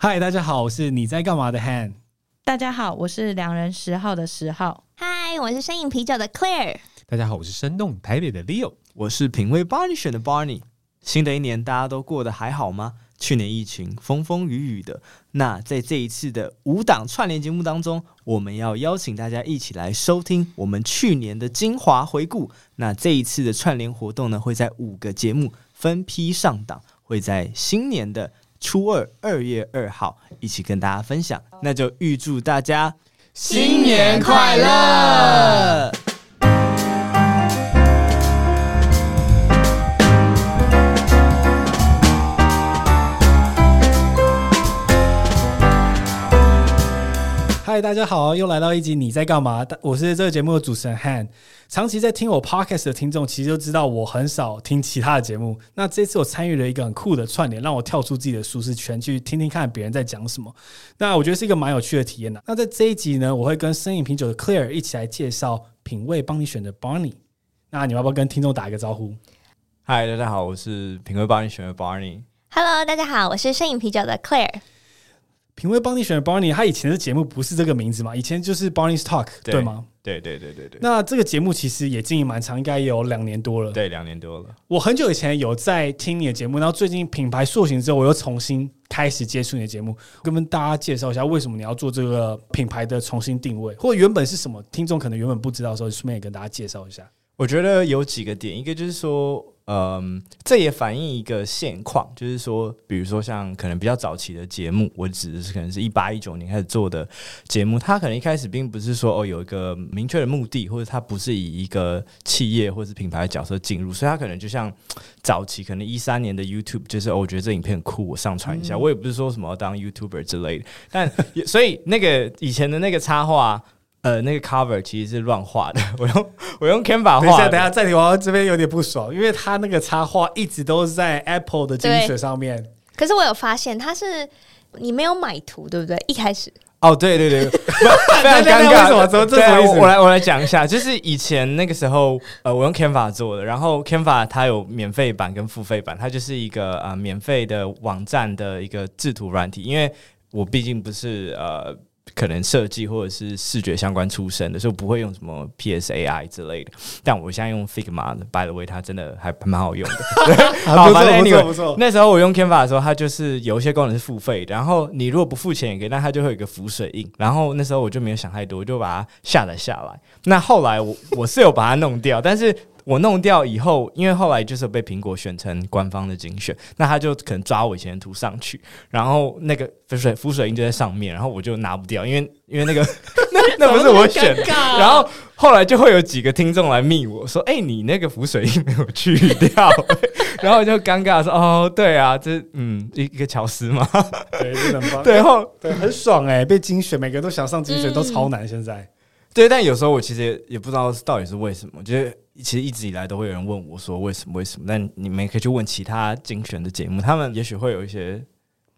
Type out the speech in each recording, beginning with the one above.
嗨，大家好，我是你在干嘛的 Han。大家好，我是两人十号的十号。嗨，我是声饮啤酒的 Claire。大家好，我是生动台北的 Leo。我是品味 Barney 选的 Barney。新的一年大家都过得还好吗？去年疫情风风雨雨的，那在这一次的五档串联节目当中，我们要邀请大家一起来收听我们去年的精华回顾。那这一次的串联活动呢，会在五个节目分批上档，会在新年的初二二月二号一起跟大家分享。那就预祝大家新年快乐！嗨，大家好，又来到一集你在干嘛？我是这个节目的主持人 Han。长期在听我 Podcast 的听众，其实就知道我很少听其他的节目。那这次我参与了一个很酷的串联，让我跳出自己的舒适圈，去听听看别人在讲什么。那我觉得是一个蛮有趣的体验的。那在这一集呢，我会跟生饮啤酒的 Claire 一起来介绍品味帮你选的 Barney。那你要不要跟听众打一个招呼？嗨，大家好，我是品味帮你选的 Barney。Hello，大家好，我是声饮啤酒的 Claire。品味帮你选的 Barney，他以前的节目不是这个名字嘛？以前就是 Barney's Talk，对，对吗？对对对对对。那这个节目其实也经营蛮长，应该有两年多了。对，两年多了。我很久以前有在听你的节目，然后最近品牌塑形之后，我又重新开始接触你的节目，跟大家介绍一下为什么你要做这个品牌的重新定位，或者原本是什么？听众可能原本不知道的时候，顺便也跟大家介绍一下。我觉得有几个点，一个就是说。嗯，这也反映一个现况，就是说，比如说像可能比较早期的节目，我指的是可能是一八一九年开始做的节目，它可能一开始并不是说哦有一个明确的目的，或者它不是以一个企业或者是品牌的角色进入，所以它可能就像早期可能一三年的 YouTube，就是哦我觉得这影片很酷，我上传一下，我也不是说什么要当 YouTuber 之类的，但 所以那个以前的那个插画。呃，那个 cover 其实是乱画的，我用我用 Canva 画。等一下，等一下，暂停，我这边有点不爽，因为他那个插画一直都是在 Apple 的精选上面。可是我有发现，他是你没有买图，对不对？一开始。哦，对对对，非常尴尬。为什么？怎么这么我来我来讲一下，就是以前那个时候，呃，我用 Canva 做的，然后 Canva 它有免费版跟付费版，它就是一个呃免费的网站的一个制图软体，因为我毕竟不是呃。可能设计或者是视觉相关出身的，所以不会用什么 PSAI 之类的。但我现在用 Figma 的，by the way，它真的还蛮好用的。好，反正不错不错。那时候我用 Canva 的时候，它就是有一些功能是付费的。然后你如果不付钱也可以，那它就会有一个浮水印。然后那时候我就没有想太多，我就把它下载下来。那后来我 我是有把它弄掉，但是。我弄掉以后，因为后来就是被苹果选成官方的精选，那他就可能抓我以前的图上去，然后那个浮水浮水印就在上面，然后我就拿不掉，因为 因为那个 那那不是我选的，然后后来就会有几个听众来密我说：“哎、欸，你那个浮水印没有去掉。”然后我就尴尬说：“哦，对啊，这嗯一一个巧思嘛，对，不能帮，对后对很爽哎、欸，被精选，每个人都想上精选，都超难现在。”对，但有时候我其实也，不知道到底是为什么，就是其实一直以来都会有人问我说为什么为什么？但你们也可以去问其他精选的节目，他们也许会有一些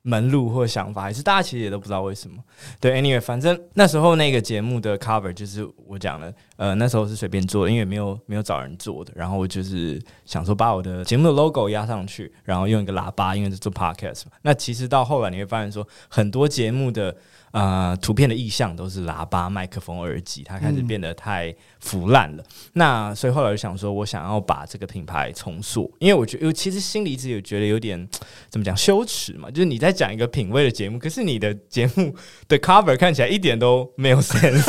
门路或想法，还是大家其实也都不知道为什么。对，anyway，反正那时候那个节目的 cover 就是我讲的，呃，那时候是随便做的，因为没有没有找人做的，然后我就是想说把我的节目的 logo 压上去，然后用一个喇叭，因为是做 podcast 嘛。那其实到后来你会发现说很多节目的。呃，图片的意象都是喇叭、麦克风、耳机，它开始变得太腐烂了。那所以后来就想说，我想要把这个品牌重塑，因为我觉得，其实心里一直有觉得有点怎么讲羞耻嘛，就是你在讲一个品味的节目，可是你的节目的 cover 看起来一点都没有 sense。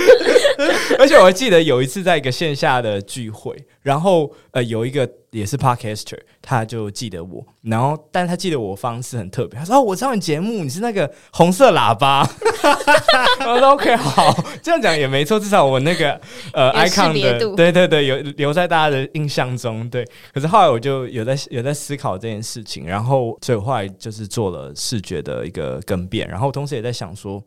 而且我还记得有一次在一个线下的聚会，然后呃有一个也是 podcaster，他就记得我，然后但他记得我方式很特别，他说：“哦，我知道你节目，你是那个红色喇叭。”我说：“OK，好，这样讲也没错，至少我那个呃 icon 的，对对对，有留在大家的印象中。对，可是后来我就有在有在思考这件事情，然后所以后来就是做了视觉的一个更变，然后同时也在想说。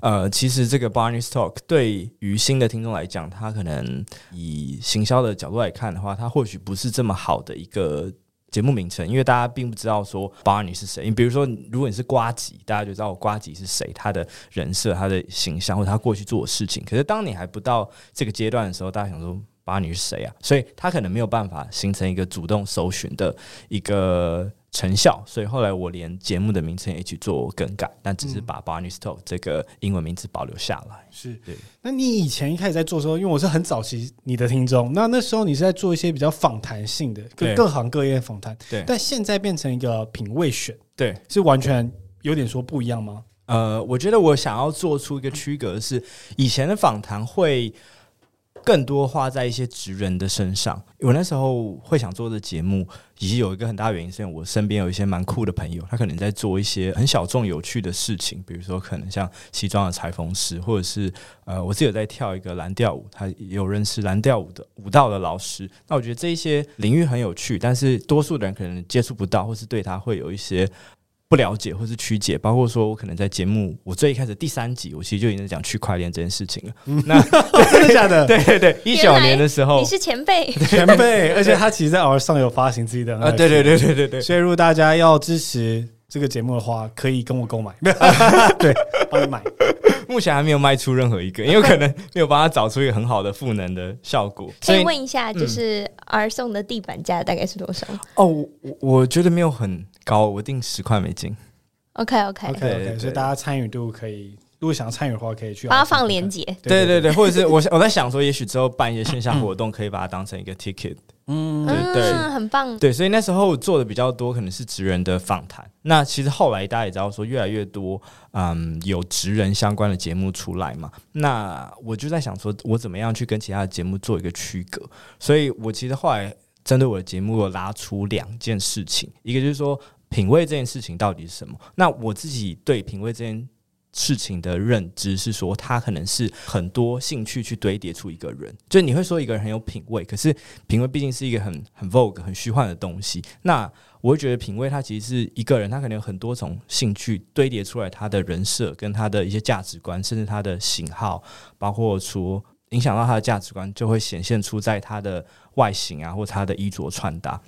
呃，其实这个 Barney's Talk 对于新的听众来讲，他可能以行销的角度来看的话，他或许不是这么好的一个节目名称，因为大家并不知道说 Barney 是谁。你比如说，如果你是瓜吉，大家就知道瓜吉是谁，他的人设、他的形象或者他过去做的事情。可是当你还不到这个阶段的时候，大家想说 Barney 是谁啊？所以他可能没有办法形成一个主动搜寻的一个。成效，所以后来我连节目的名称也一起做更改，但只是把 Barney's Talk 这个英文名字保留下来。是对。那你以前一开始在做的时候，因为我是很早期你的听众，那那时候你是在做一些比较访谈性的，跟各行各业的访谈。对。但现在变成一个品味选，对，是完全有点说不一样吗？呃，我觉得我想要做出一个区隔是，以前的访谈会。更多花在一些职人的身上。我那时候会想做的节目，以及有一个很大原因，是因为我身边有一些蛮酷的朋友，他可能在做一些很小众、有趣的事情，比如说可能像西装的裁缝师，或者是呃，我自己有在跳一个蓝调舞，他有认识蓝调舞的舞蹈的老师。那我觉得这一些领域很有趣，但是多数的人可能接触不到，或是对他会有一些。不了解或是曲解，包括说我可能在节目我最一开始第三集，我其实就已经在讲区块链这件事情了。嗯、那 真的假的？对 对对，一九年的时候，你是前辈，前辈，而且他其实在 OUR SONG 有发行自己的啊，对对对对对对。所以如果大家要支持这个节目的话，可以跟我购买，对，帮你买。目前还没有卖出任何一个，因为可能没有帮他找出一个很好的赋能的效果。可以问一下，就是 OUR SONG 的地板价大概是多少？哦，我我觉得没有很高，我定十块美金。OK OK OK OK，所以大家参与度可以，如果想要参与的话，可以去帮他放链接。对对对，或者是我我在想说，也许之后办一些线下活动，可以把它当成一个 ticket。嗯，对，很棒。对，所以那时候做的比较多，可能是职人的访谈。那其实后来大家也知道，说越来越多，嗯，有职人相关的节目出来嘛。那我就在想说，我怎么样去跟其他的节目做一个区隔？所以我其实后来针对我的节目，我拉出两件事情，一个就是说，品味这件事情到底是什么？那我自己对品味这件事情的认知是说，它可能是很多兴趣去堆叠出一个人。就你会说一个人很有品味，可是品味毕竟是一个很很 vogue、很虚幻的东西。那我会觉得品味它其实是一个人，他可能有很多种兴趣堆叠出来，他的人设跟他的一些价值观，甚至他的型号，包括说影响到他的价值观，就会显现出在他的外形啊，或他的衣着穿搭。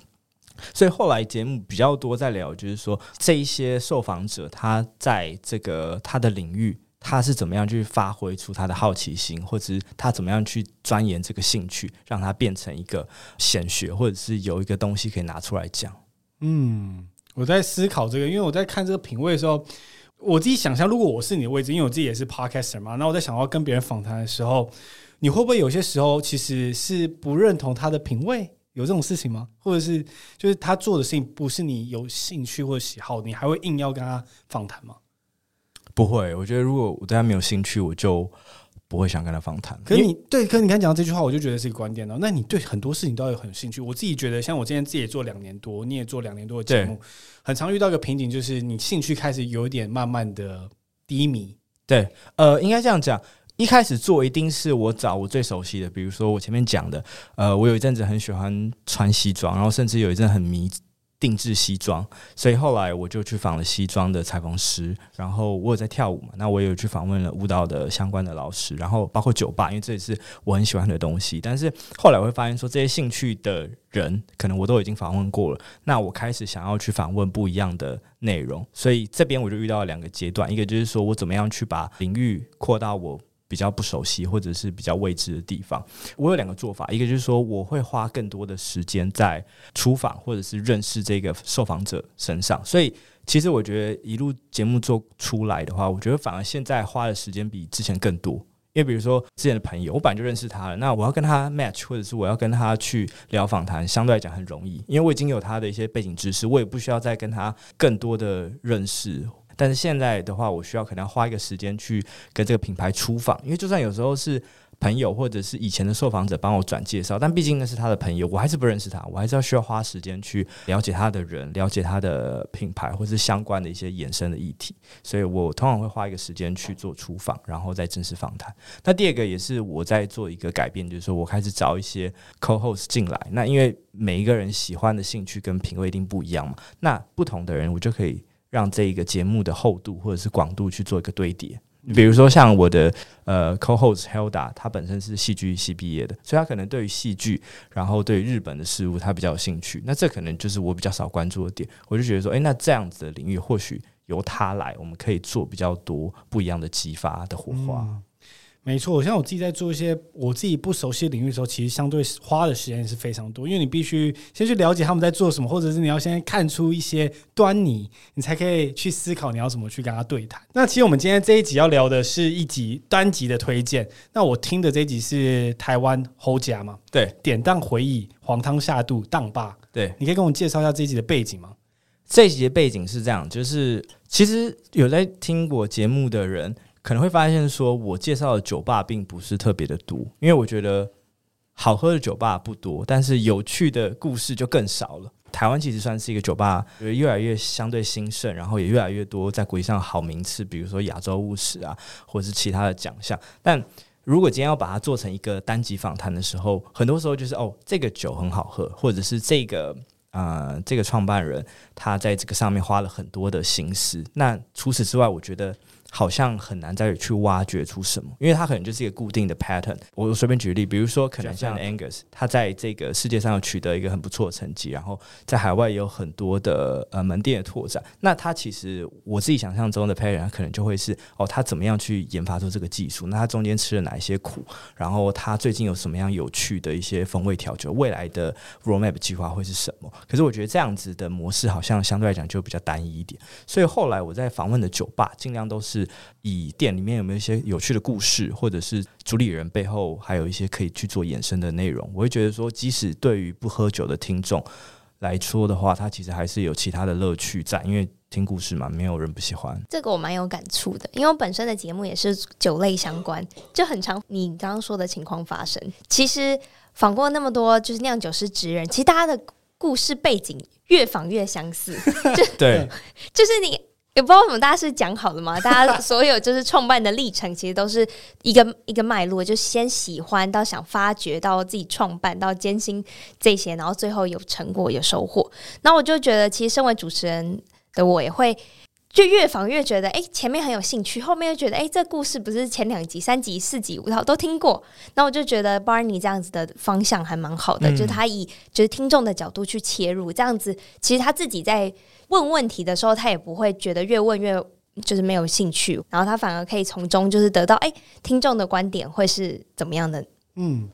所以后来节目比较多在聊，就是说这一些受访者他在这个他的领域，他是怎么样去发挥出他的好奇心，或者是他怎么样去钻研这个兴趣，让他变成一个显学，或者是有一个东西可以拿出来讲。嗯，我在思考这个，因为我在看这个品味的时候，我自己想象，如果我是你的位置，因为我自己也是 podcaster 嘛，那我在想要跟别人访谈的时候，你会不会有些时候其实是不认同他的品味？有这种事情吗？或者是就是他做的事情不是你有兴趣或者喜好，你还会硬要跟他访谈吗？不会，我觉得如果我对他没有兴趣，我就不会想跟他访谈。可是你对，可是你刚讲到这句话，我就觉得是一个观点了。那你对很多事情都要有很有兴趣。我自己觉得，像我今天自己也做两年多，你也做两年多的节目，很常遇到一个瓶颈，就是你兴趣开始有一点慢慢的低迷。对，呃，应该这样讲。一开始做一定是我找我最熟悉的，比如说我前面讲的，呃，我有一阵子很喜欢穿西装，然后甚至有一阵很迷定制西装，所以后来我就去访了西装的裁缝师，然后我有在跳舞嘛，那我也有去访问了舞蹈的相关的老师，然后包括酒吧，因为这也是我很喜欢的东西。但是后来我会发现说，这些兴趣的人可能我都已经访问过了，那我开始想要去访问不一样的内容，所以这边我就遇到了两个阶段，一个就是说我怎么样去把领域扩到我。比较不熟悉或者是比较未知的地方，我有两个做法，一个就是说我会花更多的时间在出访或者是认识这个受访者身上，所以其实我觉得一路节目做出来的话，我觉得反而现在花的时间比之前更多，因为比如说之前的朋友，我本来就认识他了，那我要跟他 match 或者是我要跟他去聊访谈，相对来讲很容易，因为我已经有他的一些背景知识，我也不需要再跟他更多的认识。但是现在的话，我需要可能要花一个时间去跟这个品牌出访，因为就算有时候是朋友或者是以前的受访者帮我转介绍，但毕竟那是他的朋友，我还是不认识他，我还是要需要花时间去了解他的人，了解他的品牌或是相关的一些衍生的议题，所以我通常会花一个时间去做出访，然后再正式访谈。那第二个也是我在做一个改变，就是说我开始找一些 co-host 进来，那因为每一个人喜欢的兴趣跟品味一定不一样嘛，那不同的人我就可以。让这一个节目的厚度或者是广度去做一个堆叠，比如说像我的呃 co-host Hilda，他本身是戏剧系毕业的，所以他可能对于戏剧，然后对于日本的事物他比较有兴趣。那这可能就是我比较少关注的点，我就觉得说，诶，那这样子的领域或许由他来，我们可以做比较多不一样的激发的火花。嗯没错，像我自己在做一些我自己不熟悉的领域的时候，其实相对花的时间是非常多，因为你必须先去了解他们在做什么，或者是你要先看出一些端倪，你才可以去思考你要怎么去跟他对谈。那其实我们今天这一集要聊的是一集单集的推荐。那我听的这一集是台湾侯家嘛？对，典当回忆，黄汤下肚，当爸。对，你可以跟我介绍一下这一集的背景吗？这一集的背景是这样，就是其实有在听我节目的人。可能会发现，说我介绍的酒吧并不是特别的多，因为我觉得好喝的酒吧不多，但是有趣的故事就更少了。台湾其实算是一个酒吧，越来越相对兴盛，然后也越来越多在国际上好名次，比如说亚洲务实啊，或者是其他的奖项。但如果今天要把它做成一个单集访谈的时候，很多时候就是哦，这个酒很好喝，或者是这个呃这个创办人他在这个上面花了很多的心思。那除此之外，我觉得。好像很难再去挖掘出什么，因为它可能就是一个固定的 pattern。我随便举例，比如说可能像 Angus，他在这个世界上有取得一个很不错的成绩，然后在海外也有很多的呃门店的拓展。那他其实我自己想象中的 pattern，可能就会是哦，他怎么样去研发出这个技术？那他中间吃了哪一些苦？然后他最近有什么样有趣的一些风味调酒？未来的 roadmap 计划会是什么？可是我觉得这样子的模式好像相对来讲就比较单一一点。所以后来我在访问的酒吧，尽量都是。以店里面有没有一些有趣的故事，或者是主理人背后还有一些可以去做衍生的内容？我会觉得说，即使对于不喝酒的听众来说的话，他其实还是有其他的乐趣在，因为听故事嘛，没有人不喜欢。这个我蛮有感触的，因为我本身的节目也是酒类相关，就很常你刚刚说的情况发生。其实访过那么多就是酿酒师职人，其实大家的故事背景越访越相似，就对，就是你。也不知道为什么大家是讲好了吗？大家 所有就是创办的历程，其实都是一个一个脉络，就先喜欢到想发掘，到自己创办，到艰辛这些，然后最后有成果有收获。那我就觉得，其实身为主持人的我也会，就越访越觉得，哎，前面很有兴趣，后面又觉得，哎，这故事不是前两集、三集、四集、五套都听过。那我就觉得 Barney 这样子的方向还蛮好的，嗯、就是他以就是听众的角度去切入，这样子其实他自己在。问问题的时候，他也不会觉得越问越就是没有兴趣，然后他反而可以从中就是得到哎，听众的观点会是怎么样的？嗯，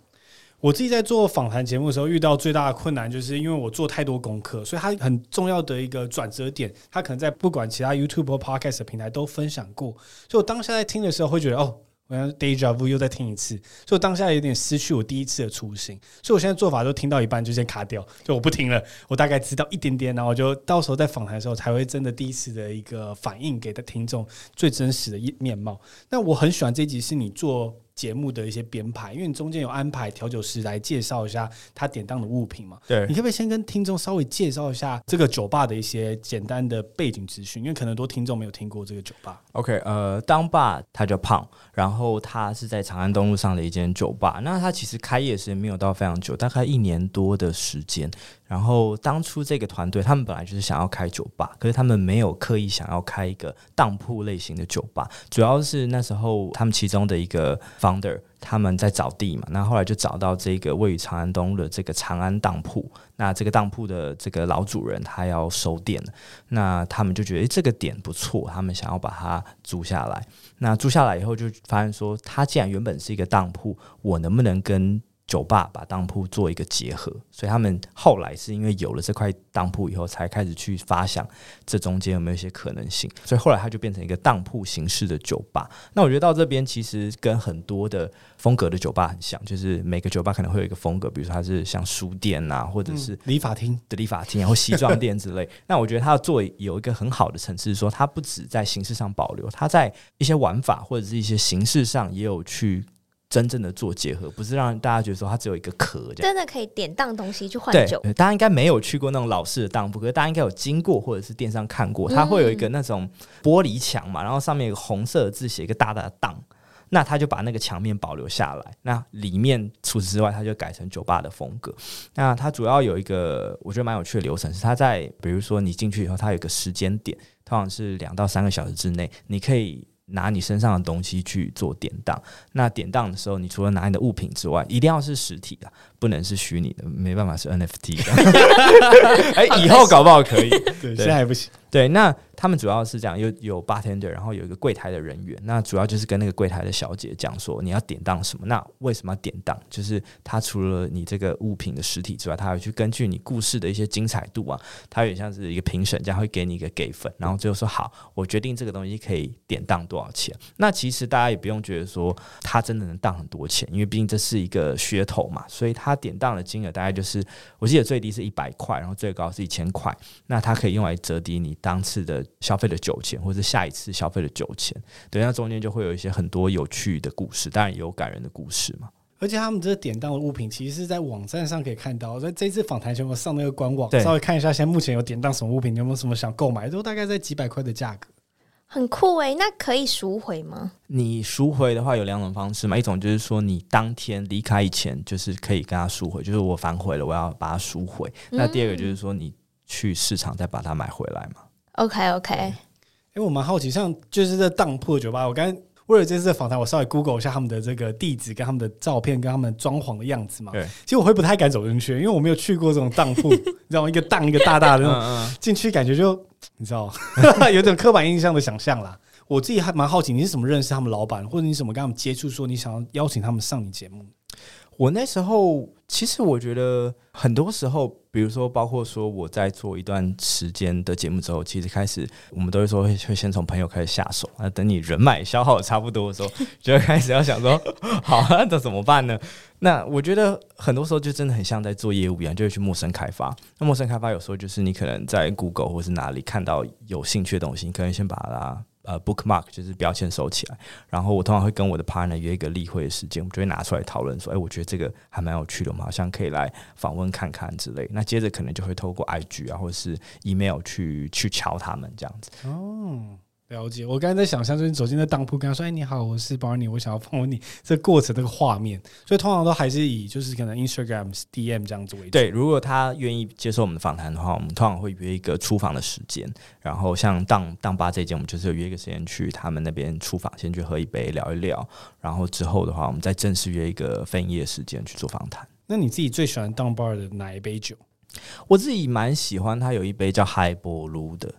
我自己在做访谈节目的时候遇到最大的困难，就是因为我做太多功课，所以他很重要的一个转折点，他可能在不管其他 YouTube 或 Podcast 的平台都分享过，所以我当下在听的时候会觉得哦。我像 Deja Vu 又再听一次，所以我当下有点失去我第一次的初心，所以我现在做法都听到一半就先卡掉，就我不听了，我大概知道一点点，然后我就到时候在访谈的时候才会真的第一次的一个反应给的听众最真实的一面貌。那我很喜欢这集是你做。节目的一些编排，因为你中间有安排调酒师来介绍一下他典当的物品嘛。对，你可不可以先跟听众稍微介绍一下这个酒吧的一些简单的背景资讯？因为可能很多听众没有听过这个酒吧。OK，呃，当爸他叫胖，然后他是在长安东路上的一间酒吧。那他其实开业时间没有到非常久，大概一年多的时间。然后当初这个团队他们本来就是想要开酒吧，可是他们没有刻意想要开一个当铺类型的酒吧，主要是那时候他们其中的一个 founder 他们在找地嘛，那后来就找到这个位于长安东路的这个长安当铺，那这个当铺的这个老主人他要收店，那他们就觉得这个点不错，他们想要把它租下来。那租下来以后就发现说，他既然原本是一个当铺，我能不能跟酒吧把当铺做一个结合，所以他们后来是因为有了这块当铺以后，才开始去发想这中间有没有一些可能性。所以后来它就变成一个当铺形式的酒吧。那我觉得到这边其实跟很多的风格的酒吧很像，就是每个酒吧可能会有一个风格，比如说它是像书店啊，或者是理发厅的理发厅，然后西装店之类。那我觉得它要做有一个很好的层次，说它不止在形式上保留，它在一些玩法或者是一些形式上也有去。真正的做结合，不是让大家觉得说它只有一个壳，真的可以典当东西去换酒。大家应该没有去过那种老式的当铺，可是大家应该有经过或者是电商看过，它会有一个那种玻璃墙嘛，然后上面有个红色的字写一个大大的当，那他就把那个墙面保留下来。那里面除此之外，他就改成酒吧的风格。那它主要有一个我觉得蛮有趣的流程，是它在比如说你进去以后，它有一个时间点，通常是两到三个小时之内，你可以。拿你身上的东西去做典当，那典当的时候，你除了拿你的物品之外，一定要是实体的，不能是虚拟的，没办法是 NFT 的。哎、欸，以后搞不好可以，对，现在还不行。对，那他们主要是这样，有有 bartender，然后有一个柜台的人员，那主要就是跟那个柜台的小姐讲说你要典当什么，那为什么要典当？就是他除了你这个物品的实体之外，他还会去根据你故事的一些精彩度啊，他有点像是一个评审，这样会给你一个给分，然后最后说好，我决定这个东西可以典当多少钱。那其实大家也不用觉得说他真的能当很多钱，因为毕竟这是一个噱头嘛，所以他典当的金额大概就是我记得最低是一百块，然后最高是一千块，那它可以用来折抵你当次的消费的酒钱，或者是下一次消费的酒钱。对，那中间就会有一些很多有趣的故事，当然也有感人的故事嘛。而且他们这个典当的物品，其实是在网站上可以看到。所以这次访谈前，我上那个官网，稍微看一下，现在目前有典当什么物品，有没有什么想购买，都大概在几百块的价格。很酷诶，那可以赎回吗？你赎回的话有两种方式嘛，一种就是说你当天离开以前，就是可以跟他赎回，就是我反悔了，我要把它赎回。嗯、那第二个就是说你去市场再把它买回来嘛。OK OK。哎、欸，我蛮好奇，像就是在当铺酒吧，我刚为了这次的访谈，我稍微 Google 一下他们的这个地址、跟他们的照片、跟他们装潢的样子嘛。对，其实我会不太敢走进去，因为我没有去过这种当铺，你知道吗？一个当一个大大的那种，进去感觉就。你知道，有点刻板印象的想象啦。我自己还蛮好奇，你是怎么认识他们老板，或者你怎么跟他们接触？说你想要邀请他们上你节目。我那时候其实我觉得很多时候，比如说包括说我在做一段时间的节目之后，其实开始我们都会说会会先从朋友开始下手。那等你人脉消耗差不多的时候，就会开始要想说，好，那怎么办呢？那我觉得很多时候就真的很像在做业务一样，就会去陌生开发。那陌生开发有时候就是你可能在 Google 或是哪里看到有兴趣的东西，你可能先把它。呃，bookmark 就是标签收起来，然后我通常会跟我的 partner 约一个例会的时间，我们就会拿出来讨论说，哎，我觉得这个还蛮有趣的，我们好像可以来访问看看之类。那接着可能就会透过 IG 啊，或者是 email 去去敲他们这样子。哦。了解，我刚才在想象，就是走进那当铺，跟他说：“哎，你好，我是 Barney，我想要访问你。”这过程这个画面，所以通常都还是以就是可能 Instagram DM 这样子为主。对，如果他愿意接受我们的访谈的话，我们通常会约一个出访的时间。然后像当当吧这间，我们就是有约一个时间去他们那边出访，先去喝一杯聊一聊。然后之后的话，我们再正式约一个分夜时间去做访谈。那你自己最喜欢当吧的哪一杯酒？我自己蛮喜欢他有一杯叫 Highball 的，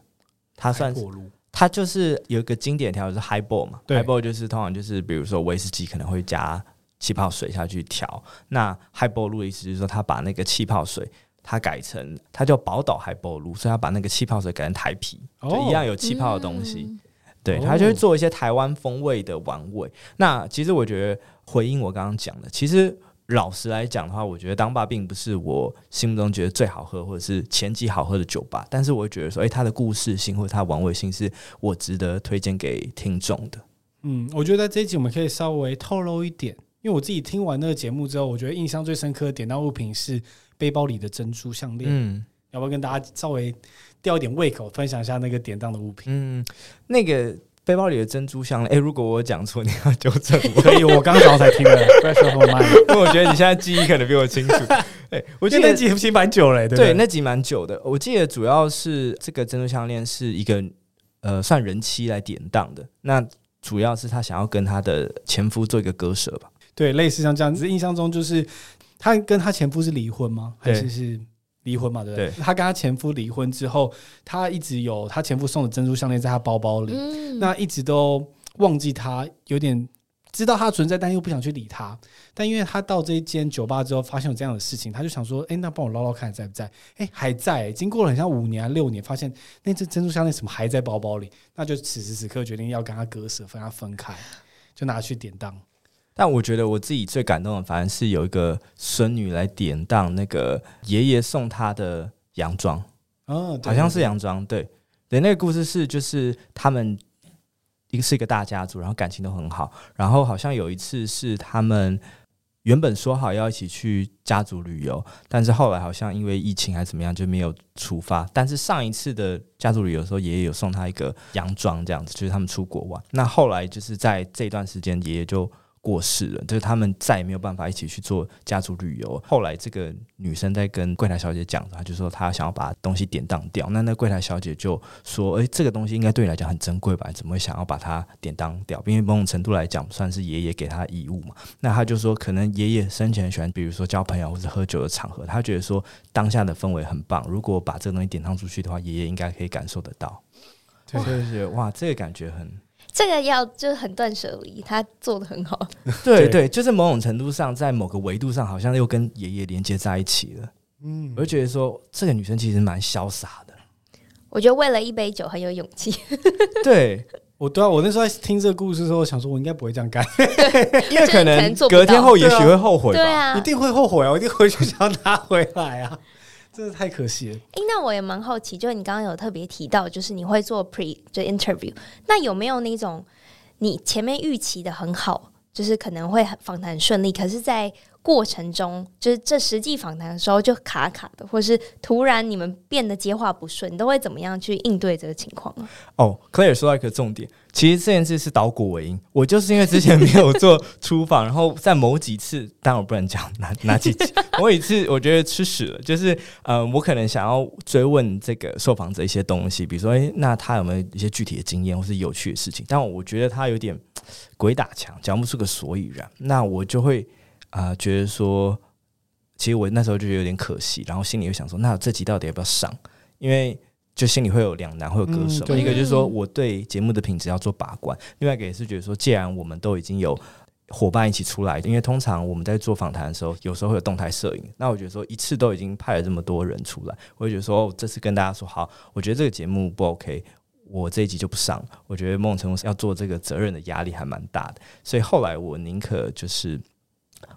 它算是。它就是有一个经典调，就是 highball 嘛，highball 就是通常就是比如说威士忌可能会加气泡水下去调，那 highball 的意思就是说他把那个气泡水它改成它叫宝岛 highball，所以他把那个气泡水改成台啤，就一样有气泡的东西，嗯、对，他就会做一些台湾风味的玩味。那其实我觉得回应我刚刚讲的，其实。老实来讲的话，我觉得当爸并不是我心目中觉得最好喝或者是前几好喝的酒吧，但是我会觉得说，诶、欸，它的故事性或者它的玩味性是我值得推荐给听众的。嗯，我觉得在这一集我们可以稍微透露一点，因为我自己听完那个节目之后，我觉得印象最深刻的典当物品是背包里的珍珠项链。嗯，要不要跟大家稍微吊一点胃口，分享一下那个典当的物品？嗯，那个。背包里的珍珠项链，哎、欸，如果我讲错，你要纠正我。可以，我刚刚早上才听的，不要说我慢。因为我觉得你现在记忆可能比我清楚。哎，我记得那集其实蛮久了，对，对，那集蛮久的。我记得主要是这个珍珠项链是一个呃，算人妻来典当的。那主要是他想要跟他的前夫做一个割舍吧？对，类似像这样子。印象中就是他跟他前夫是离婚吗？还是是？离婚嘛，对不对？她跟她前夫离婚之后，她一直有她前夫送的珍珠项链在她包包里，嗯、那一直都忘记他，有点知道他存在，但又不想去理他。但因为她到这一间酒吧之后，发现有这样的事情，她就想说：“哎，那帮我捞捞看在不在？”哎，还在。经过了很像五年、六年，发现那只珍珠项链怎么还在包包里？那就此时此刻决定要跟他割舍，跟他分开，就拿去典当。但我觉得我自己最感动的，反而是有一个孙女来典当那个爷爷送她的洋装，哦，好像是洋装，对对，那个故事是就是他们一个是一个大家族，然后感情都很好，然后好像有一次是他们原本说好要一起去家族旅游，但是后来好像因为疫情还是怎么样就没有出发。但是上一次的家族旅游的时候，爷爷有送他一个洋装，这样子就是他们出国玩。那后来就是在这段时间，爷爷就。过世了，就是他们再也没有办法一起去做家族旅游。后来这个女生在跟柜台小姐讲，她就说她想要把东西典当掉。那那柜台小姐就说：“诶、欸，这个东西应该对你来讲很珍贵吧？怎么会想要把它典当掉？因为某种程度来讲，算是爷爷给她的遗物嘛。”那她就说：“可能爷爷生前喜欢，比如说交朋友或者喝酒的场合，他觉得说当下的氛围很棒。如果把这个东西典当出去的话，爷爷应该可以感受得到。”对对对，哇，这个感觉很。这个要就是很断舍离，他做的很好。对对，就是某种程度上，在某个维度上，好像又跟爷爷连接在一起了。嗯，我就觉得说，这个女生其实蛮潇洒的。我觉得为了一杯酒很有勇气。对，我对啊，我那时候在听这个故事的时候，我想说我应该不会这样干，因为可能隔天后也许会后悔吧。对啊，一定会后悔啊！我一定回去想要拿回来啊。真的太可惜了。哎，那我也蛮好奇，就你刚刚有特别提到，就是你会做 pre 就 interview，那有没有那种你前面预期的很好，就是可能会访谈顺利，可是在过程中，就是这实际访谈的时候就卡卡的，或是突然你们变得接话不顺，你都会怎么样去应对这个情况？哦，Clay 说到一个重点，其实这件事是倒果为因。我就是因为之前没有做出访，然后在某几次，当然我不能讲 哪哪几次，某一次我觉得吃屎了，就是呃，我可能想要追问这个受访者一些东西，比如说，诶，那他有没有一些具体的经验或是有趣的事情？但我觉得他有点鬼打墙，讲不出个所以然，那我就会。啊、呃，觉得说，其实我那时候就觉得有点可惜，然后心里又想说，那这集到底要不要上？因为就心里会有两难，会有割舍。嗯、一个就是说，我对节目的品质要做把关；另外一个也是觉得说，既然我们都已经有伙伴一起出来，因为通常我们在做访谈的时候，有时候会有动态摄影。那我觉得说，一次都已经派了这么多人出来，我就觉得说，哦、这次跟大家说好，我觉得这个节目不 OK，我这一集就不上。我觉得梦成要做这个责任的压力还蛮大的，所以后来我宁可就是。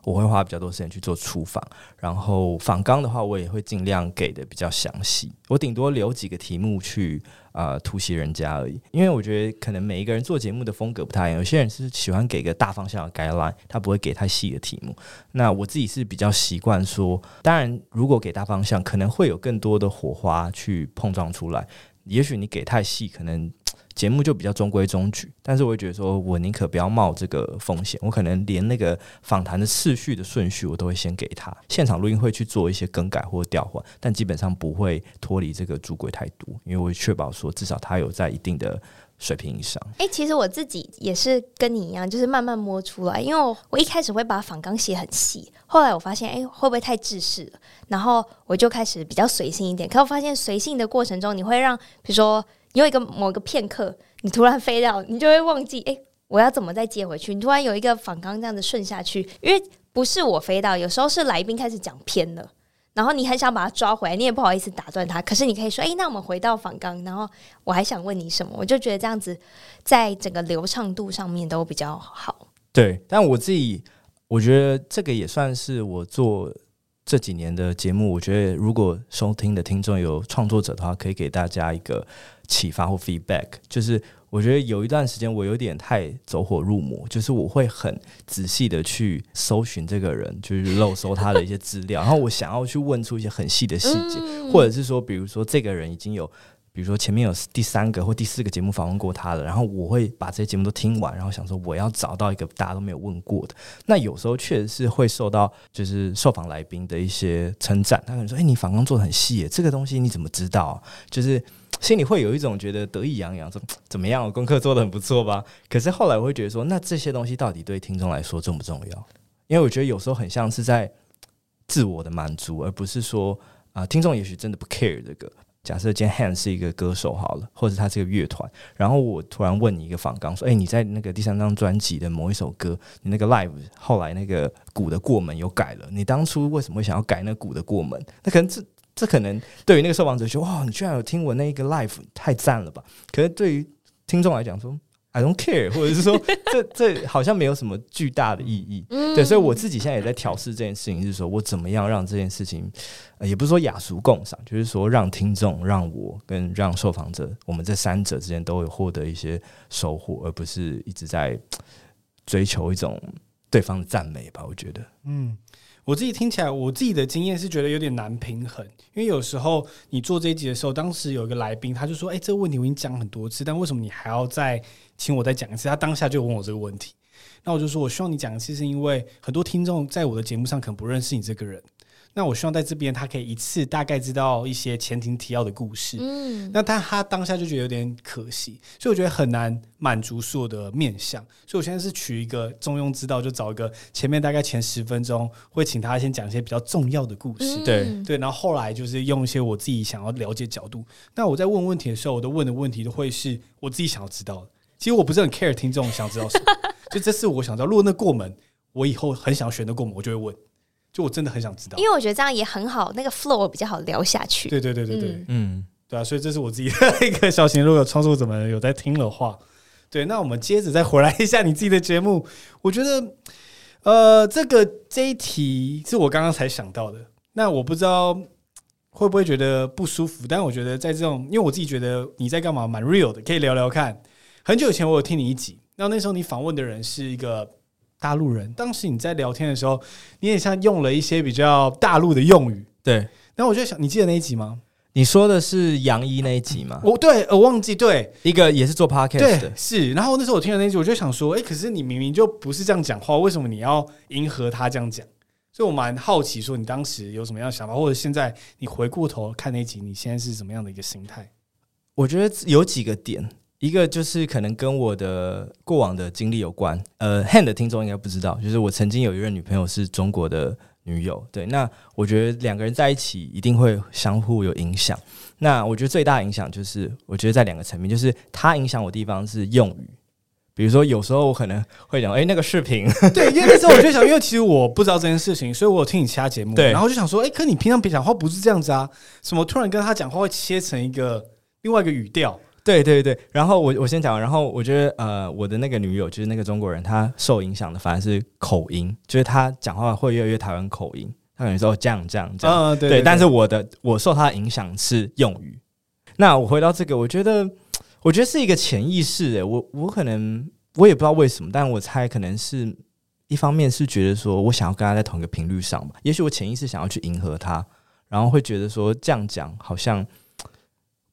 我会花比较多时间去做出访，然后访纲的话，我也会尽量给的比较详细。我顶多留几个题目去、呃、突袭人家而已，因为我觉得可能每一个人做节目的风格不太一样，有些人是喜欢给个大方向的 guideline，他不会给太细的题目。那我自己是比较习惯说，当然如果给大方向，可能会有更多的火花去碰撞出来。也许你给太细，可能。节目就比较中规中矩，但是我会觉得说，我宁可不要冒这个风险，我可能连那个访谈的次序的顺序，我都会先给他。现场录音会去做一些更改或调换，但基本上不会脱离这个主轨太多，因为我会确保说，至少他有在一定的水平以上。哎、其实我自己也是跟你一样，就是慢慢摸出来，因为我我一开始会把访纲写很细，后来我发现，哎、会不会太制式了？然后我就开始比较随性一点。可我发现随性的过程中，你会让比如说。有一个某个片刻，你突然飞掉，你就会忘记，哎、我要怎么再接回去？你突然有一个访纲这样子顺下去，因为不是我飞到，有时候是来宾开始讲偏了，然后你很想把他抓回来，你也不好意思打断他，可是你可以说，哎、那我们回到访纲，然后我还想问你什么？我就觉得这样子在整个流畅度上面都比较好。对，但我自己我觉得这个也算是我做。这几年的节目，我觉得如果收听的听众有创作者的话，可以给大家一个启发或 feedback。就是我觉得有一段时间我有点太走火入魔，就是我会很仔细的去搜寻这个人，就是漏搜他的一些资料，然后我想要去问出一些很细的细节，或者是说，比如说这个人已经有。比如说前面有第三个或第四个节目访问过他了，然后我会把这些节目都听完，然后想说我要找到一个大家都没有问过的。那有时候确实是会受到就是受访来宾的一些称赞，他可能说：“哎，你访纲做的很细耶，这个东西你怎么知道？”就是心里会有一种觉得得意洋洋，说怎么样，我功课做得很不错吧？可是后来我会觉得说，那这些东西到底对听众来说重不重要？因为我觉得有时候很像是在自我的满足，而不是说啊、听众也许真的不 care 这个。假设今天 Han 是一个歌手好了，或者他是个乐团，然后我突然问你一个访纲，说：“哎，你在那个第三张专辑的某一首歌，你那个 live 后来那个鼓的过门有改了，你当初为什么想要改那鼓的过门？那可能这这可能对于那个受访者说，哇，你居然有听我那一个 live，太赞了吧？可是对于听众来讲说。” I don't care，或者是说，这这好像没有什么巨大的意义。嗯、对，所以我自己现在也在调试这件事情，是说我怎么样让这件事情，呃、也不是说雅俗共赏，就是说让听众、让我跟让受访者，我们这三者之间都有获得一些收获，而不是一直在追求一种对方的赞美吧。我觉得，嗯。我自己听起来，我自己的经验是觉得有点难平衡，因为有时候你做这一集的时候，当时有一个来宾，他就说：“哎，这个问题我已经讲很多次，但为什么你还要再请我再讲一次？”他当下就问我这个问题，那我就说，我希望你讲一次是因为很多听众在我的节目上可能不认识你这个人。那我希望在这边，他可以一次大概知道一些前庭提要的故事。嗯，那但他当下就觉得有点可惜，所以我觉得很难满足所有的面向。所以我现在是取一个中庸之道，就找一个前面大概前十分钟会请他先讲一些比较重要的故事。对、嗯、对，然后后来就是用一些我自己想要了解角度。那我在问问题的时候，我都问的问题都会是我自己想要知道的。其实我不是很 care 听众想知道什么，就这次我想知道。如果那过门，我以后很想选的过门，我就会问。就我真的很想知道，因为我觉得这样也很好，那个 flow 比较好聊下去。对对对对对，嗯，对啊，所以这是我自己的一个小型，如果有创作者们有在听的话，对，那我们接着再回来一下你自己的节目。我觉得，呃，这个这一题是我刚刚才想到的，那我不知道会不会觉得不舒服，但我觉得在这种，因为我自己觉得你在干嘛蛮 real 的，可以聊聊看。很久以前我有听你一集，那那时候你访问的人是一个。大陆人，当时你在聊天的时候，你也像用了一些比较大陆的用语。对，然后我就想，你记得那一集吗？你说的是杨一那一集吗？我对，我忘记。对，一个也是做 podcast 的，是。然后那时候我听了那一集，我就想说，哎、欸，可是你明明就不是这样讲话，为什么你要迎合他这样讲？所以我蛮好奇，说你当时有什么样的想法，或者现在你回过头看那一集，你现在是什么样的一个心态？我觉得有几个点。一个就是可能跟我的过往的经历有关，呃，Han 的听众应该不知道，就是我曾经有一任女朋友是中国的女友，对，那我觉得两个人在一起一定会相互有影响。那我觉得最大影响就是，我觉得在两个层面，就是他影响我的地方是用语，比如说有时候我可能会讲，哎、欸，那个视频，对，因为那时候我就想，因为其实我不知道这件事情，所以我有听你其他节目，对，然后就想说，哎、欸，可你平常别讲话不是这样子啊，什么突然跟他讲话会切成一个另外一个语调。对对对，然后我我先讲，然后我觉得呃，我的那个女友就是那个中国人，她受影响的反而是口音，就是她讲话会越来越台湾口音，她可能说这样这样这样，嗯、对，对，对，对，但是我的我受她的影响是用语。那我回到这个，我觉得我觉得是一个潜意识，诶，我我可能我也不知道为什么，但我猜可能是一方面是觉得说我想要跟她在同一个频率上吧，也许我潜意识想要去迎合她，然后会觉得说这样讲好像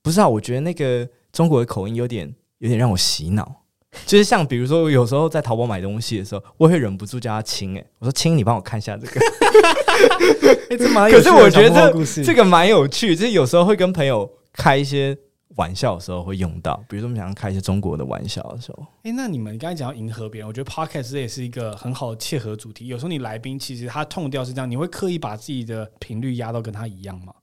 不知道，我觉得那个。中国的口音有点有点让我洗脑，就是像比如说，我有时候在淘宝买东西的时候，我会忍不住叫他亲，哎，我说亲，你帮我看一下这个。欸、这蛮可是我觉得这这个蛮有趣，就是有时候会跟朋友开一些玩笑的时候会用到，比如说我们想要开一些中国的玩笑的时候。哎、欸，那你们刚才讲到迎合别人，我觉得 Podcast 这也是一个很好的切合主题。有时候你来宾其实他 tone 调是这样，你会刻意把自己的频率压到跟他一样吗？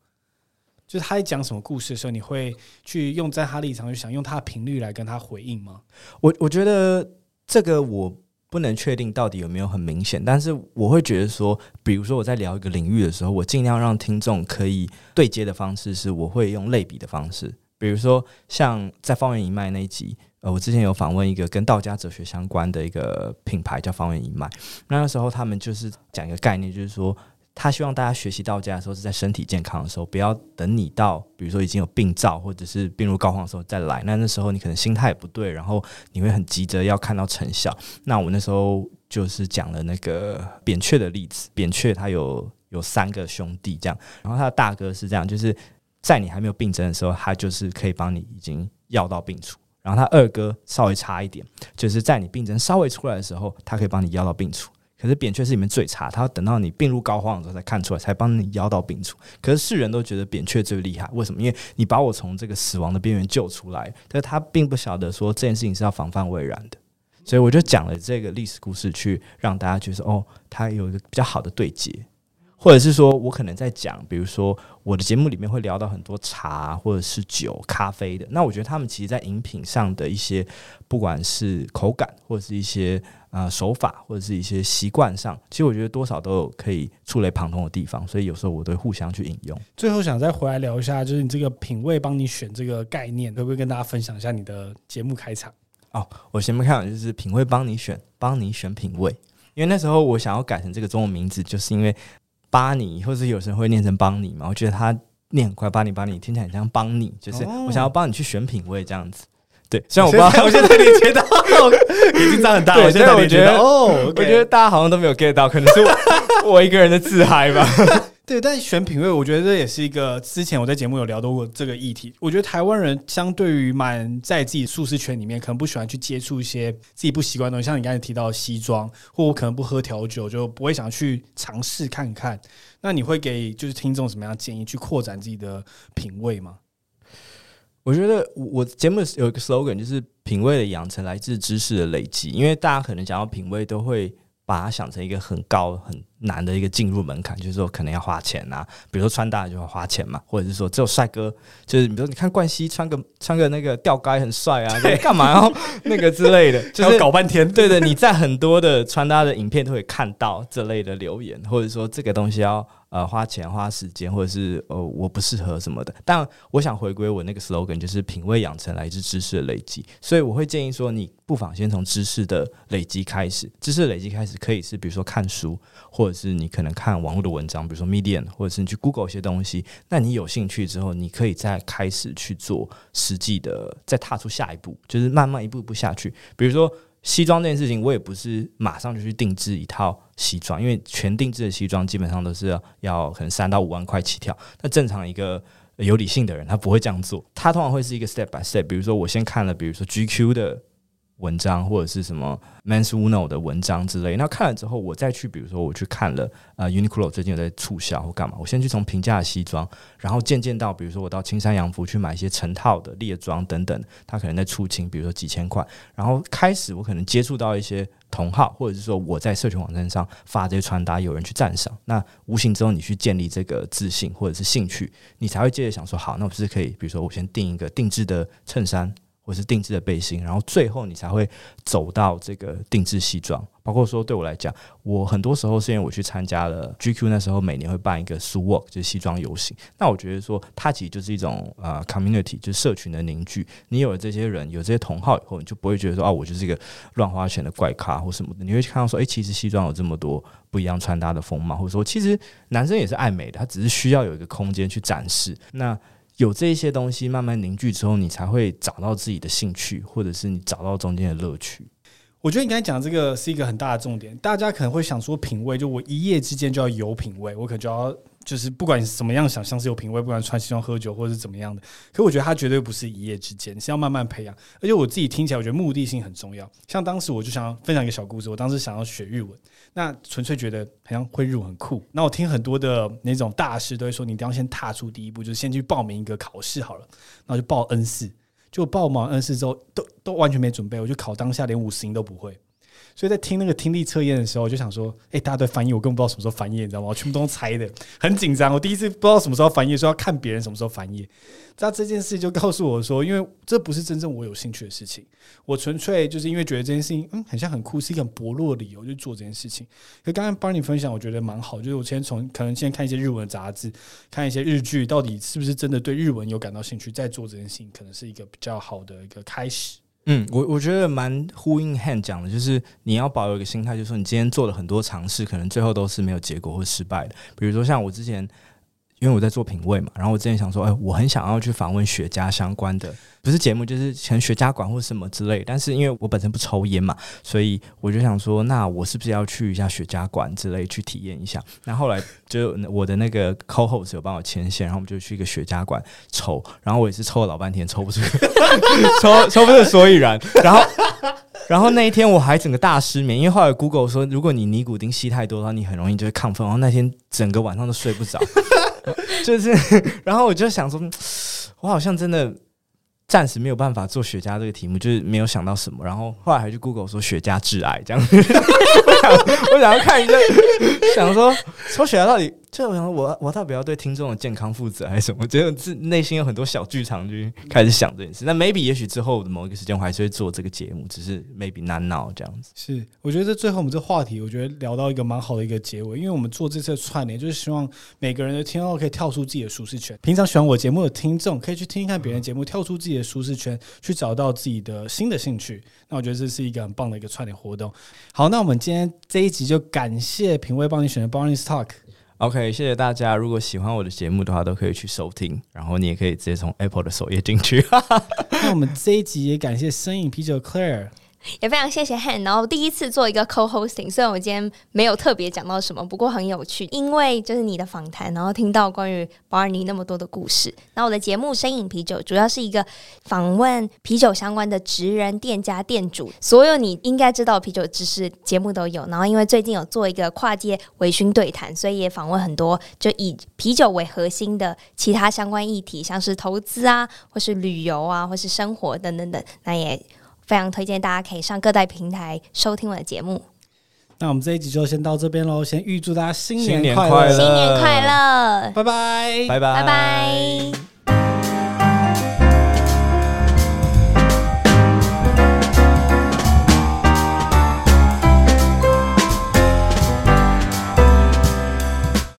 就是他在讲什么故事的时候，你会去用在他立场，去想用他的频率来跟他回应吗？我我觉得这个我不能确定到底有没有很明显，但是我会觉得说，比如说我在聊一个领域的时候，我尽量让听众可以对接的方式是，我会用类比的方式，比如说像在方圆一脉那一集，呃，我之前有访问一个跟道家哲学相关的一个品牌叫方圆一脉，那个时候他们就是讲一个概念，就是说。他希望大家学习道家的时候是在身体健康的时候，不要等你到比如说已经有病灶或者是病入膏肓的时候再来。那那时候你可能心态也不对，然后你会很急着要看到成效。那我那时候就是讲了那个扁鹊的例子，扁鹊他有有三个兄弟这样，然后他的大哥是这样，就是在你还没有病症的时候，他就是可以帮你已经药到病除。然后他二哥稍微差一点，就是在你病症稍微出来的时候，他可以帮你药到病除。可是扁鹊是里面最差，他要等到你病入膏肓的时候才看出来，才帮你药到病除。可是世人都觉得扁鹊最厉害，为什么？因为你把我从这个死亡的边缘救出来，但是他并不晓得说这件事情是要防范未然的。所以我就讲了这个历史故事，去让大家觉得哦，他有一个比较好的对接。或者是说，我可能在讲，比如说我的节目里面会聊到很多茶或者是酒、咖啡的。那我觉得他们其实，在饮品上的一些，不管是口感，或者是一些啊、呃、手法，或者是一些习惯上，其实我觉得多少都有可以触类旁通的地方。所以有时候我都会互相去引用。最后想再回来聊一下，就是你这个品味帮你选这个概念，可不可以跟大家分享一下你的节目开场？哦，我前面看的就是品味帮你选，帮你选品味。因为那时候我想要改成这个中文名字，就是因为。巴尼，或者有时候会念成邦尼嘛？我觉得他念很快，巴尼巴尼听起来很像邦尼，就是我想要帮你去选品味这样子。对，虽然我不知道，我现在连接到 已经长很大，了我现在我觉得哦，okay、我觉得大家好像都没有 get 到，可能是我 我一个人的自嗨吧。对，但选品味，我觉得这也是一个之前我在节目有聊到过这个议题。我觉得台湾人相对于蛮在自己舒适圈里面，可能不喜欢去接触一些自己不习惯的东西，像你刚才提到的西装，或我可能不喝调酒，就不会想去尝试看看。那你会给就是听众什么样建议，去扩展自己的品味吗？我觉得我节目有一个 slogan，就是品味的养成来自知识的累积，因为大家可能讲到品味都会。把它想成一个很高很难的一个进入门槛，就是说可能要花钱啊，比如说穿搭就要花钱嘛，或者是说只有帅哥，就是比如说你看冠希穿个穿个那个吊带很帅啊，干嘛要 那个之类的，就是要搞半天。对的，你在很多的穿搭的影片都会看到这类的留言，或者说这个东西要。呃，花钱花时间，或者是呃，我不适合什么的。但我想回归我那个 slogan，就是品味养成来自知识的累积。所以我会建议说，你不妨先从知识的累积开始。知识的累积开始可以是比如说看书，或者是你可能看网络的文章，比如说 Medium，或者是你去 Google 一些东西。那你有兴趣之后，你可以再开始去做实际的，再踏出下一步，就是慢慢一步一步下去。比如说。西装这件事情，我也不是马上就去定制一套西装，因为全定制的西装基本上都是，要可能三到五万块起跳。那正常一个有理性的人，他不会这样做，他通常会是一个 step by step。比如说，我先看了，比如说 GQ 的。文章或者是什么 Men's Uno 的文章之类，那看了之后，我再去，比如说我去看了呃 Uniqlo 最近有在促销或干嘛，我先去从平价西装，然后渐渐到比如说我到青山洋服去买一些成套的列装等等，它可能在出清，比如说几千块，然后开始我可能接触到一些同好，或者是说我在社群网站上发这些穿搭，有人去赞赏，那无形之中你去建立这个自信或者是兴趣，你才会接着想说，好，那我是不是可以，比如说我先订一个定制的衬衫。或是定制的背心，然后最后你才会走到这个定制西装。包括说对我来讲，我很多时候是因为我去参加了 GQ，那时候每年会办一个 s u w a l k 就是西装游行。那我觉得说它其实就是一种呃 community，就是社群的凝聚。你有了这些人，有这些同好以后，你就不会觉得说啊，我就是一个乱花钱的怪咖或什么的。你会看到说，诶，其实西装有这么多不一样穿搭的风貌，或者说其实男生也是爱美的，他只是需要有一个空间去展示。那有这些东西慢慢凝聚之后，你才会找到自己的兴趣，或者是你找到中间的乐趣。我觉得你刚才讲这个是一个很大的重点。大家可能会想说，品味就我一夜之间就要有品味，我可能就要就是不管怎么样想象是有品味，不管穿西装喝酒或者是怎么样的。可我觉得它绝对不是一夜之间，是要慢慢培养。而且我自己听起来，我觉得目的性很重要。像当时我就想要分享一个小故事，我当时想要学日文。那纯粹觉得好像会日文很酷。那我听很多的那种大师都会说，你一定要先踏出第一步，就是先去报名一个考试好了。然后就报 N 四，就报完 N 四之后，都都完全没准备，我就考当下连五十音都不会。所以在听那个听力测验的时候，我就想说，哎，大家都翻译，我根本不知道什么时候翻页，你知道吗？我全部都猜的，很紧张。我第一次不知道什么时候翻页，说要看别人什么时候翻页。那这件事就告诉我说，因为这不是真正我有兴趣的事情，我纯粹就是因为觉得这件事情，嗯，很像很酷，是一个很薄弱的理由，就做这件事情。可刚刚帮你分享，我觉得蛮好，就是我先从可能先看一些日文杂志，看一些日剧，到底是不是真的对日文有感到兴趣，再做这件事情，可能是一个比较好的一个开始。嗯，我我觉得蛮呼应 Han 讲的，就是你要保有一个心态，就是说你今天做了很多尝试，可能最后都是没有结果或失败的。比如说像我之前，因为我在做品味嘛，然后我之前想说，哎，我很想要去访问雪茄相关的。不是节目，就是前雪茄馆或什么之类。但是因为我本身不抽烟嘛，所以我就想说，那我是不是要去一下雪茄馆之类去体验一下？那后来就我的那个 co-host 有帮我牵线，然后我们就去一个雪茄馆抽。然后我也是抽了老半天，抽不出，抽抽不出所以然。然后，然后那一天我还整个大失眠，因为后来 Google 说，如果你尼古丁吸太多的话，你很容易就会亢奋。然后那天整个晚上都睡不着，就是。然后我就想说，我好像真的。暂时没有办法做雪茄这个题目，就是没有想到什么，然后后来还去 Google 说雪茄致癌这样，我想我想要看一下，想说抽雪茄到底。所以我想说我，我我到底要对听众的健康负责还是什么？我觉得自内心有很多小剧场，就开始想这件事。那 maybe 也许之后的某一个时间，我还是会做这个节目，只是 maybe not 这样子。是，我觉得这最后我们这话题，我觉得聊到一个蛮好的一个结尾，因为我们做这次的串联，就是希望每个人的听众可以跳出自己的舒适圈。平常喜欢我节目的听众，可以去听一看别人节目，跳出自己的舒适圈，去找到自己的新的兴趣。那我觉得这是一个很棒的一个串联活动。好，那我们今天这一集就感谢品味帮你选的 b o r n i e s Talk。OK，谢谢大家。如果喜欢我的节目的话，都可以去收听，然后你也可以直接从 Apple 的首页进去。那我们这一集也感谢声饮啤酒 Claire。也非常谢谢 Han，然后第一次做一个 co-hosting，虽然我今天没有特别讲到什么，不过很有趣，因为就是你的访谈，然后听到关于 Barney 那么多的故事。那我的节目声饮啤酒主要是一个访问啤酒相关的职人、店家、店主，所有你应该知道啤酒知识节目都有。然后因为最近有做一个跨界微醺对谈，所以也访问很多就以啤酒为核心的其他相关议题，像是投资啊，或是旅游啊，或是生活等等等。那也。非常推荐大家可以上各大平台收听我的节目。那我们这一集就先到这边喽，先预祝大家新年快乐，快乐，新年快乐，拜拜，拜拜，拜拜。